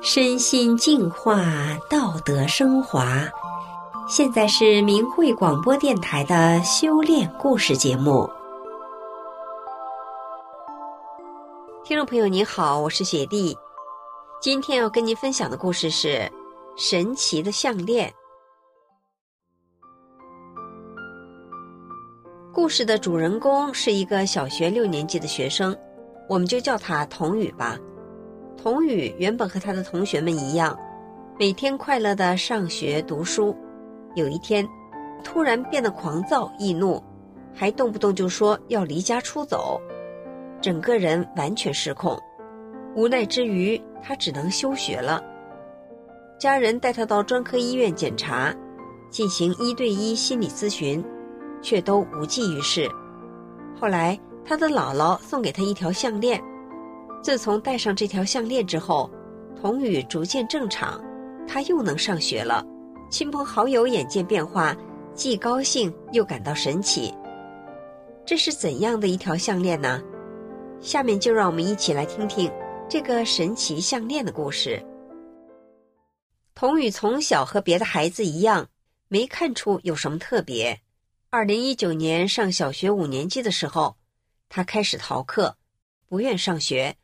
身心净化，道德升华。现在是明慧广播电台的修炼故事节目。听众朋友，你好，我是雪莉。今天要跟您分享的故事是神奇的项链。故事的主人公是一个小学六年级的学生，我们就叫他童宇吧。童宇原本和他的同学们一样，每天快乐的上学读书。有一天，突然变得狂躁易怒，还动不动就说要离家出走，整个人完全失控。无奈之余，他只能休学了。家人带他到专科医院检查，进行一对一心理咨询，却都无济于事。后来，他的姥姥送给他一条项链。自从戴上这条项链之后，童宇逐渐正常，他又能上学了。亲朋好友眼见变化，既高兴又感到神奇。这是怎样的一条项链呢？下面就让我们一起来听听这个神奇项链的故事。童宇从小和别的孩子一样，没看出有什么特别。二零一九年上小学五年级的时候，他开始逃课，不愿上学。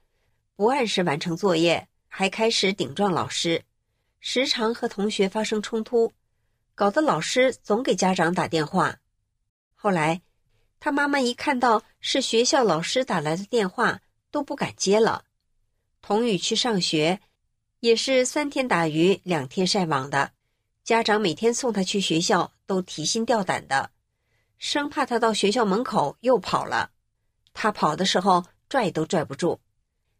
不按时完成作业，还开始顶撞老师，时常和同学发生冲突，搞得老师总给家长打电话。后来，他妈妈一看到是学校老师打来的电话，都不敢接了。童宇去上学，也是三天打鱼两天晒网的，家长每天送他去学校都提心吊胆的，生怕他到学校门口又跑了。他跑的时候拽都拽不住。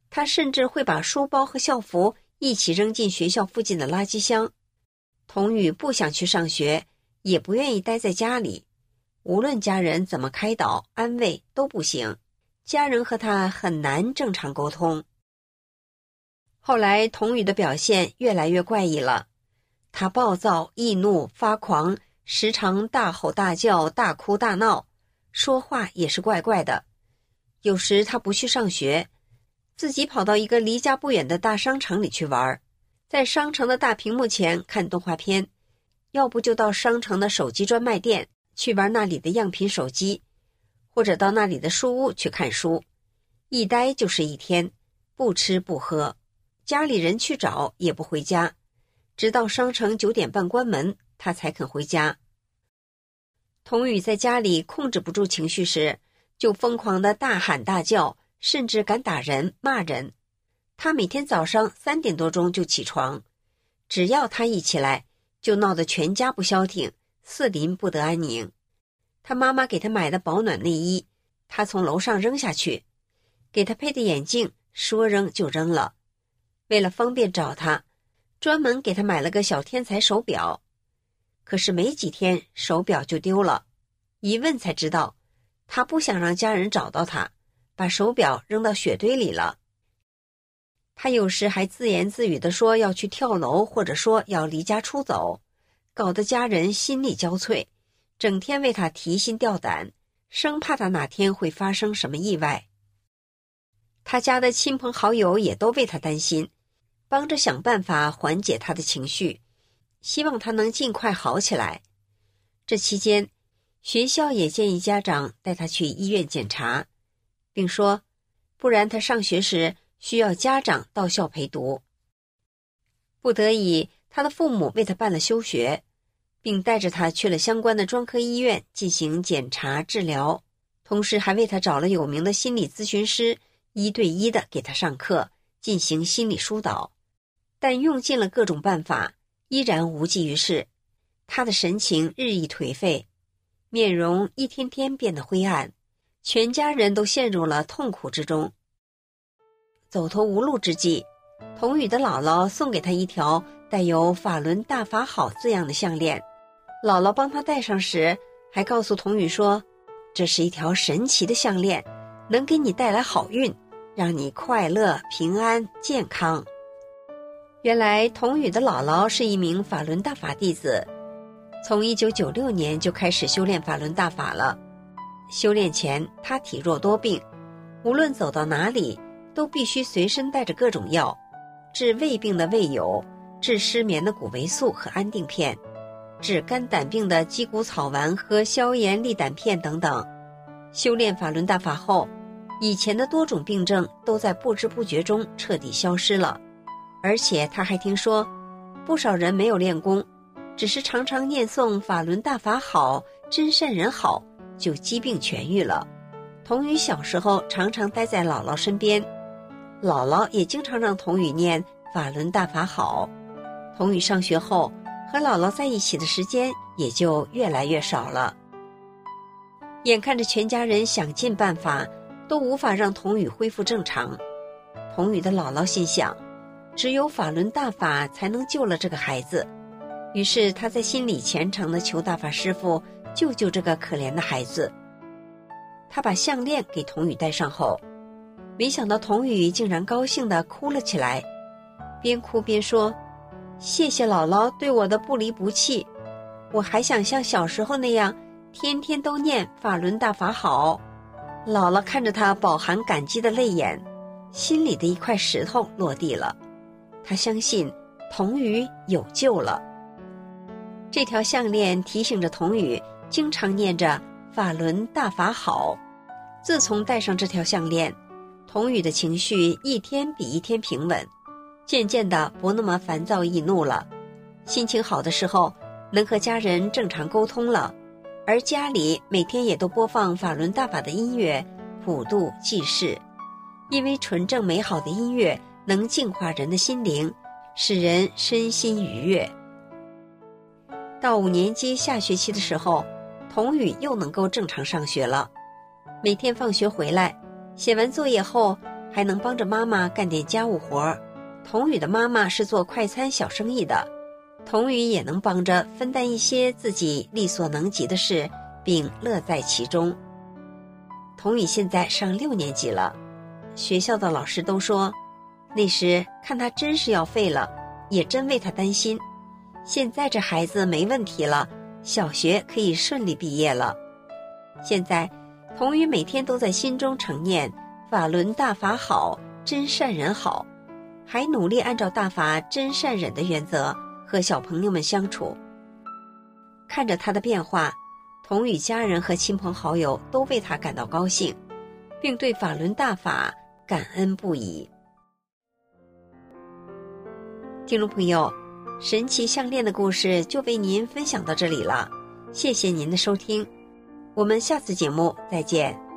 他甚至会把书包和校服一起扔进学校附近的垃圾箱。童宇不想去上学，也不愿意待在家里，无论家人怎么开导安慰都不行，家人和他很难正常沟通。后来，童宇的表现越来越怪异了，他暴躁易怒发狂，时常大吼大叫、大哭大闹，说话也是怪怪的。有时他不去上学。自己跑到一个离家不远的大商场里去玩，在商城的大屏幕前看动画片，要不就到商城的手机专卖店去玩那里的样品手机，或者到那里的书屋去看书，一待就是一天，不吃不喝，家里人去找也不回家，直到商城九点半关门，他才肯回家。童宇在家里控制不住情绪时，就疯狂的大喊大叫。甚至敢打人、骂人。他每天早上三点多钟就起床，只要他一起来，就闹得全家不消停，四邻不得安宁。他妈妈给他买的保暖内衣，他从楼上扔下去；给他配的眼镜，说扔就扔了。为了方便找他，专门给他买了个小天才手表。可是没几天，手表就丢了。一问才知道，他不想让家人找到他。把手表扔到雪堆里了。他有时还自言自语地说要去跳楼，或者说要离家出走，搞得家人心力交瘁，整天为他提心吊胆，生怕他哪天会发生什么意外。他家的亲朋好友也都为他担心，帮着想办法缓解他的情绪，希望他能尽快好起来。这期间，学校也建议家长带他去医院检查。并说，不然他上学时需要家长到校陪读。不得已，他的父母为他办了休学，并带着他去了相关的专科医院进行检查治疗，同时还为他找了有名的心理咨询师，一对一的给他上课，进行心理疏导。但用尽了各种办法，依然无济于事。他的神情日益颓废，面容一天天变得灰暗。全家人都陷入了痛苦之中。走投无路之际，童宇的姥姥送给他一条带有“法轮大法好”字样的项链。姥姥帮他戴上时，还告诉童宇说：“这是一条神奇的项链，能给你带来好运，让你快乐、平安、健康。”原来，童宇的姥姥是一名法轮大法弟子，从1996年就开始修炼法轮大法了。修炼前，他体弱多病，无论走到哪里，都必须随身带着各种药：治胃病的胃友，治失眠的谷维素和安定片，治肝胆病的鸡骨草丸和消炎利胆片等等。修炼法轮大法后，以前的多种病症都在不知不觉中彻底消失了。而且他还听说，不少人没有练功，只是常常念诵“法轮大法好，真善人好”，就疾病痊愈了。童宇小时候常常待在姥姥身边，姥姥也经常让童宇念“法轮大法好”。童宇上学后，和姥姥在一起的时间也就越来越少了。眼看着全家人想尽办法，都无法让童宇恢复正常。童宇的姥姥心想，只有法轮大法才能救了这个孩子。于是他在心里虔诚地求大法师父救救这个可怜的孩子。他把项链给童宇戴上后，没想到童宇竟然高兴地哭了起来，边哭边说。谢谢姥姥对我的不离不弃，我还想像小时候那样，天天都念法轮大法好。姥姥看着他饱含感激的泪眼，心里的一块石头落地了。他相信童宇有救了。这条项链提醒着童宇经常念着法轮大法好。自从戴上这条项链，童宇的情绪一天比一天平稳。渐渐的不那么烦躁易怒了，心情好的时候能和家人正常沟通了，而家里每天也都播放法轮大法的音乐，普度济世。因为纯正美好的音乐能净化人的心灵，使人身心愉悦。到五年级下学期的时候，童宇又能够正常上学了，每天放学回来，写完作业后还能帮着妈妈干点家务活儿。童宇的妈妈是做快餐小生意的，童宇也能帮着分担一些自己力所能及的事，并乐在其中。童宇现在上六年级了，学校的老师都说，那时看他真是要废了，也真为他担心。现在这孩子没问题了，小学可以顺利毕业了。现在，童宇每天都在心中承念“法轮大法好，真善人好”。还努力按照大法真善忍的原则和小朋友们相处，看着他的变化，童宇家人和亲朋好友都为他感到高兴，并对法轮大法感恩不已。听众朋友，神奇项链的故事就为您分享到这里了，谢谢您的收听，我们下次节目再见。